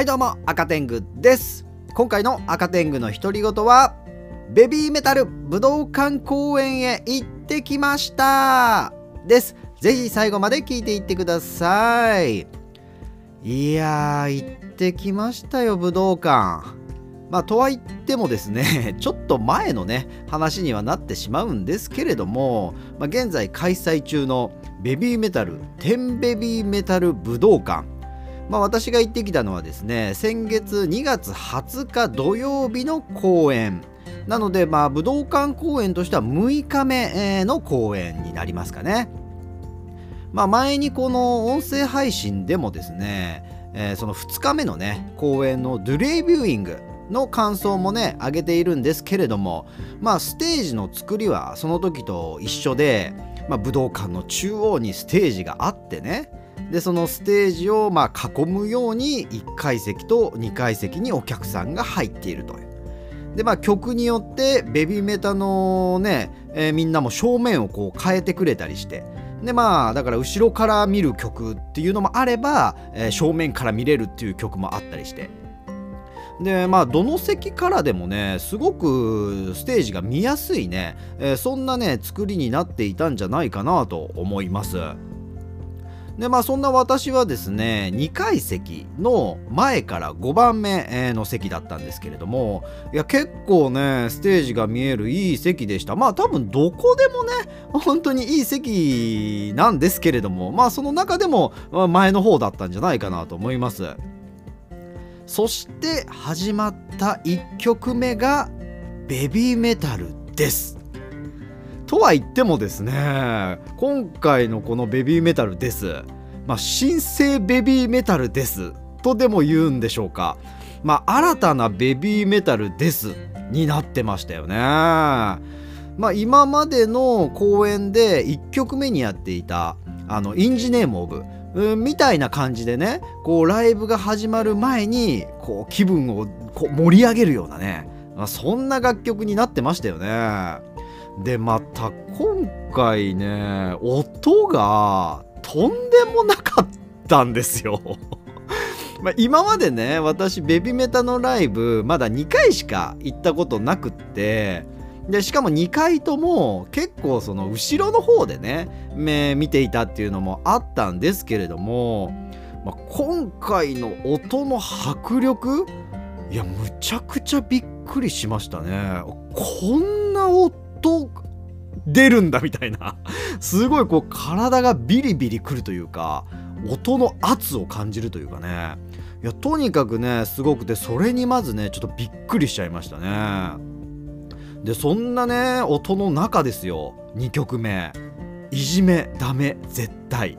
はいどうも赤天狗です。今回の赤天狗の独り言はベビーメタル武道館公演へ行ってきましたです。ぜひ最後まで聞いていってください。いやー行ってきましたよ武道館。まあ、とは言ってもですね、ちょっと前のね、話にはなってしまうんですけれども、まあ、現在開催中のベビーメタル、10ベビーメタル武道館。まあ、私が行ってきたのはですね、先月2月20日土曜日の公演。なので、まあ、武道館公演としては6日目の公演になりますかね。まあ、前にこの音声配信でもですね、えー、その2日目のね、公演のドゥレイビューイング、の感想もね上げているんですけれどもまあステージの作りはその時と一緒で、まあ、武道館の中央にステージがあってねでそのステージをまあ囲むように1階席と2階席にお客さんが入っているという。でまあ曲によってベビーメタのね、えー、みんなも正面をこう変えてくれたりして。でまあだから後ろから見る曲っていうのもあれば、えー、正面から見れるっていう曲もあったりして。でまあどの席からでもねすごくステージが見やすいね、えー、そんなね作りになっていたんじゃないかなと思います。でまあそんな私はですね2階席の前から5番目の席だったんですけれどもいや結構ねステージが見えるいい席でした。まあ多分どこでもね本当にいい席なんですけれどもまあその中でも前の方だったんじゃないかなと思います。そして始まった1曲目がベビーメタルです。とは言ってもですね今回のこのベビーメタルです、まあ、新生ベビーメタルです。とでも言うんでしょうか。まあ新たなベビーメタルです。になってましたよね。まあ今までの公演で1曲目にやっていたあのインジネームオブうんみたいな感じでねこうライブが始まる前にこう気分をこう盛り上げるようなね、まあ、そんな楽曲になってましたよね。でまた今回ね音がとんでもなかったんですよ。ま今までね私ベビメタのライブまだ2回しか行ったことなくってでしかも2回とも結構その後ろの方でね見ていたっていうのもあったんですけれども、まあ、今回の音の迫力いやむちゃくちゃびっくりしましたねこんな音と出るんだみたいな。すごいこう体がビリビリくるというか音の圧を感じるというかね。いやとにかくねすごくてそれにまずねちょっとびっくりしちゃいましたね。でそんなね音の中ですよ。2曲目「いじめ。ダメ。絶対」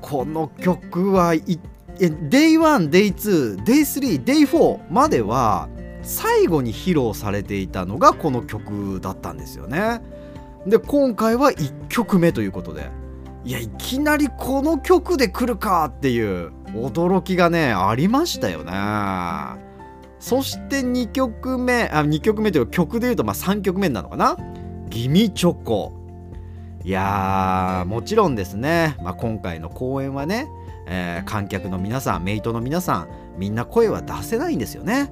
この曲は Day1、Day2、Day3、Day4 までは最後に披露されていたのがこの曲だったんですよね。で今回は1曲目ということでいやいきなりこの曲で来るかっていう驚きがねありましたよね。そして2曲目あ2曲目というか曲でいうとまあ3曲目なのかな「ギミチョコ」いやーもちろんですね、まあ、今回の公演はね、えー、観客の皆さんメイトの皆さんみんな声は出せないんですよね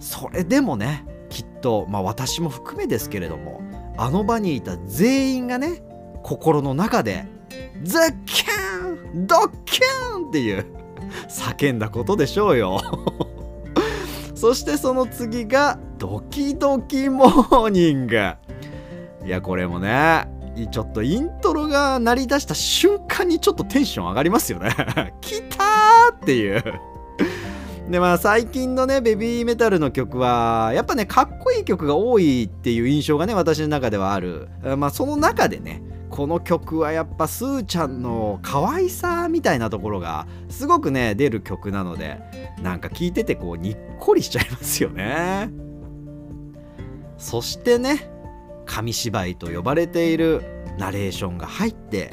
それでもねきっと、まあ、私も含めですけれどもあの場にいた全員がね心の中で「ズッキュンドッキュン!」っていう叫んだことでしょうよ。そしてその次がドキドキモーニング。いやこれもねちょっとイントロが鳴り出した瞬間にちょっとテンション上がりますよね。来たーっていう。でまあ最近のねベビーメタルの曲はやっぱねかっこいい曲が多いっていう印象がね私の中ではある。まあその中でねこの曲はやっぱすーちゃんの可愛さみたいなところがすごくね出る曲なのでなんか聴いててこうにっこりしちゃいますよね。そしてね紙芝居と呼ばれているナレーションが入って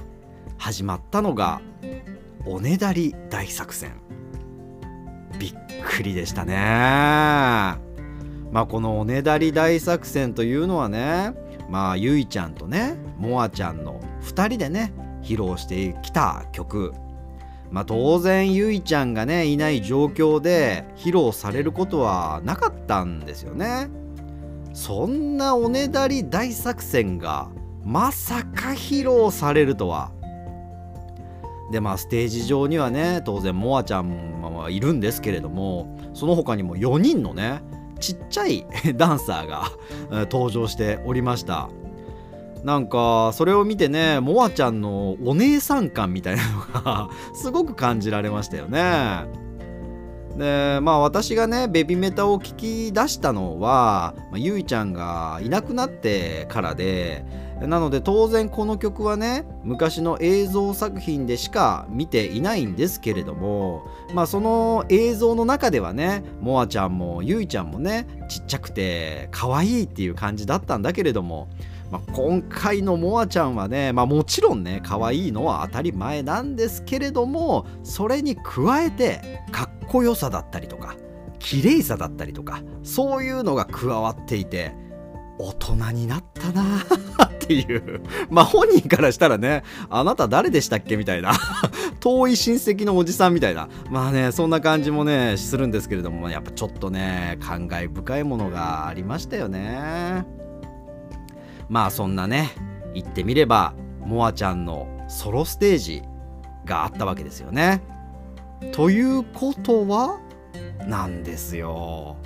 始まったのがおねだり大作戦。びっくりでしたね。まあこのおねだり大作戦というのはねまあゆいちゃんとねもあちゃんの2人でね披露してきた曲。まあ、当然ゆいちゃんがねいない状況で披露されることはなかったんですよね。そんなおねだり大作戦がまさか披露されるとは。でまあステージ上にはね当然モアちゃんはいるんですけれどもその他にも4人のねちっちゃい ダンサーが登場しておりました。なんかそれを見てねモアちゃんのお姉さん感みたいなのが すごく感じられましたよね。でまあ私がねベビメタを聞き出したのは、まあ、ゆいちゃんがいなくなってからでなので当然この曲はね昔の映像作品でしか見ていないんですけれどもまあその映像の中ではねモアちゃんもゆいちゃんもねちっちゃくて可愛いっていう感じだったんだけれどもまあ、今回のモアちゃんはね、まあ、もちろんね可愛いのは当たり前なんですけれどもそれに加えてかっこよさだったりとか綺麗さだったりとかそういうのが加わっていて大人になったな。っていう。まあ本人からしたらねあなた誰でしたっけみたいな。遠い親戚のおじさんみたいな。まあねそんな感じもねするんですけれどもやっぱちょっとね感慨深いものがありましたよね。まあそんなね言ってみればモアちゃんのソロステージがあったわけですよね。ということはなんですよ。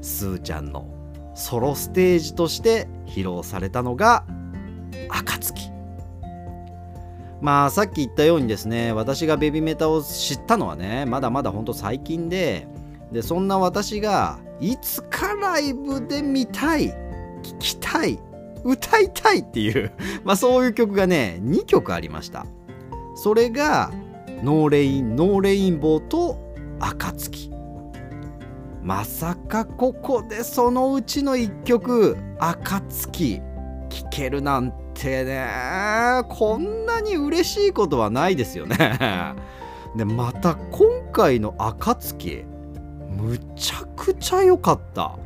スーちゃんのソロステージとして披露されたのが「暁」まあさっき言ったようにですね私がベビメタを知ったのはねまだまだほんと最近ででそんな私がいつかライブで見たい聴きたい歌いたいっていう まあそういう曲がね2曲ありました。それが「 NO RAIN, NO RAINBOW」と「暁」まさかここでそのうちの1曲「暁」聴けるなんてね。こんなに嬉しいことはないですよね。でまた今回の「暁」むちゃくちゃ良かった。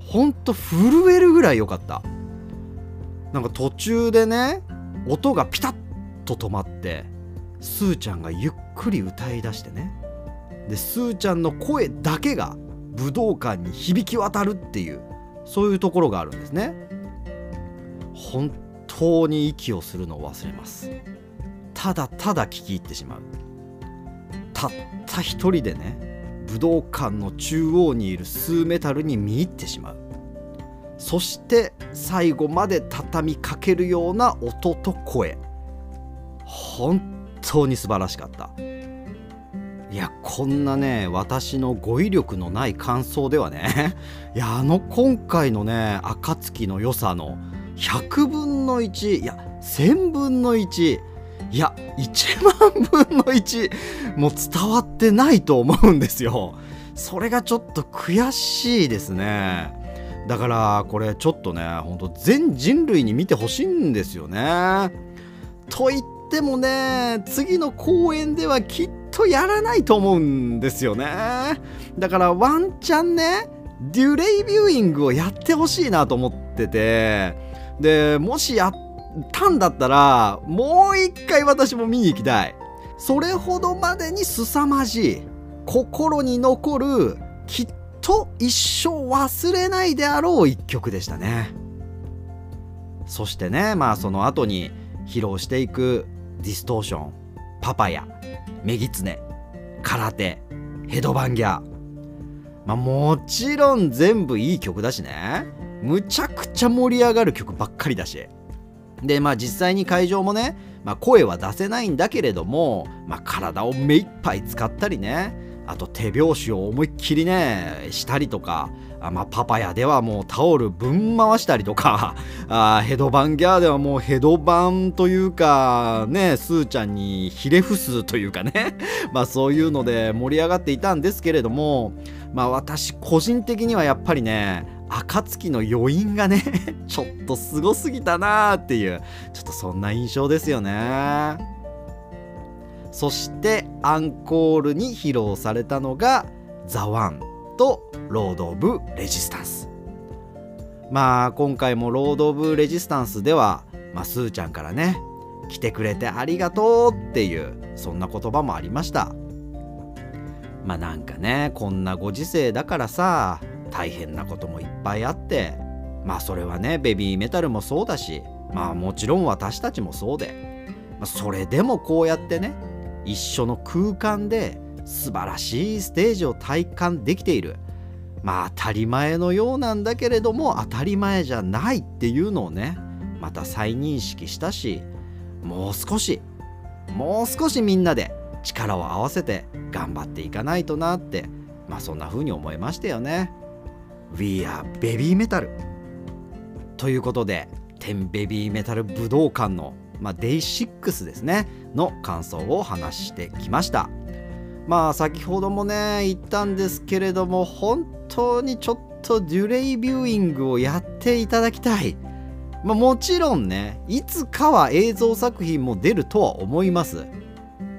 ほんと震えるぐらい良かった。なんか途中でね音がピタッと止まってスーちゃんがゆっくり歌い出してね。でスーちゃんの声だけが武道館に響き渡るっていうそういうところがあるんですね。本当に息をするのを忘れます。ただただ聞き入ってしまう。たった一人でね武道館の中央にいるスーメタルに見入ってしまう。そして最後まで畳みかけるような音と声。本当に素晴らしかった。いやこんなね私の語彙力のない感想ではね いやあの今回のね暁の良さの100分の1いや1000分の1いや1万分の1もう伝わってないと思うんですよ。それがちょっと悔しいですね。だからこれちょっとねほんと全人類に見てほしいんですよね。と言ってもね次の公演ではきっとやらないと思うんですよね。だからワンチャンねデュレイビューイングをやってほしいなと思ってて。でもしやったんだったらもう一回私も見に行きたい。それほどまでに凄まじい心に残るきっと一生忘れないであろう一曲でしたね。そしてねまあその後に披露していくディストーションパパヤメギツネ空手ヘドバンギャまあもちろん全部いい曲だしね。むちゃくちゃ盛り上がる曲ばっかりだし。でまあ実際に会場もね、まあ、声は出せないんだけれども、まあ、体を目いっぱい使ったりねあと手拍子を思いっきりねしたりとかあまあ、パパヤではもうタオルぶん回したりとか あヘドバンギャーではもうヘドバンというかねスーちゃんにひれ伏すというかね。まあそういうので盛り上がっていたんですけれどもまあ私個人的にはやっぱりね暁の余韻がね ちょっとすごすぎたなーっていうちょっとそんな印象ですよね。そしてアンコールに披露されたのが「 THE ONE と「 Road of Resistance」まあ今回も「 Road of Resistance」では、まあ、スーちゃんからね来てくれてありがとうっていうそんな言葉もありました。まあなんかねこんなご時世だからさ大変なこともいっぱいあってまあそれはねベビーメタルもそうだしまあもちろん私たちもそうで、まあ、それでもこうやってね一緒の空間で素晴らしいステージを体感できているまあ当たり前のようなんだけれども当たり前じゃないっていうのをねまた再認識したしもう少しもう少しみんなで力を合わせて頑張っていかないとなってまあそんな風に思いましたよね。We are Baby Metal ということで10ベビーメタル武道館の、まあ、Day6 ですねの感想を話してきました。まあ先ほどもね言ったんですけれども本当にちょっとデュレイビューイングをやっていただきたい。まあ、もちろんねいつかは映像作品も出るとは思います。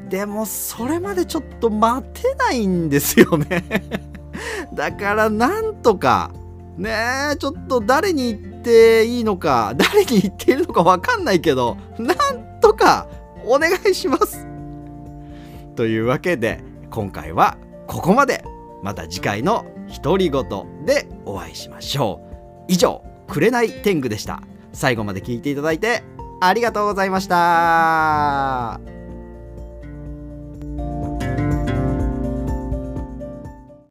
でもそれまでちょっと待てないんですよね。だからなんとかねえちょっと誰に言っていいのか 誰に言っているのか分かんないけどなんとかお願いします。というわけで今回はここまで。また次回の独り言でお会いしましょう。以上紅天狗でした。最後まで聞いていただいてありがとうございました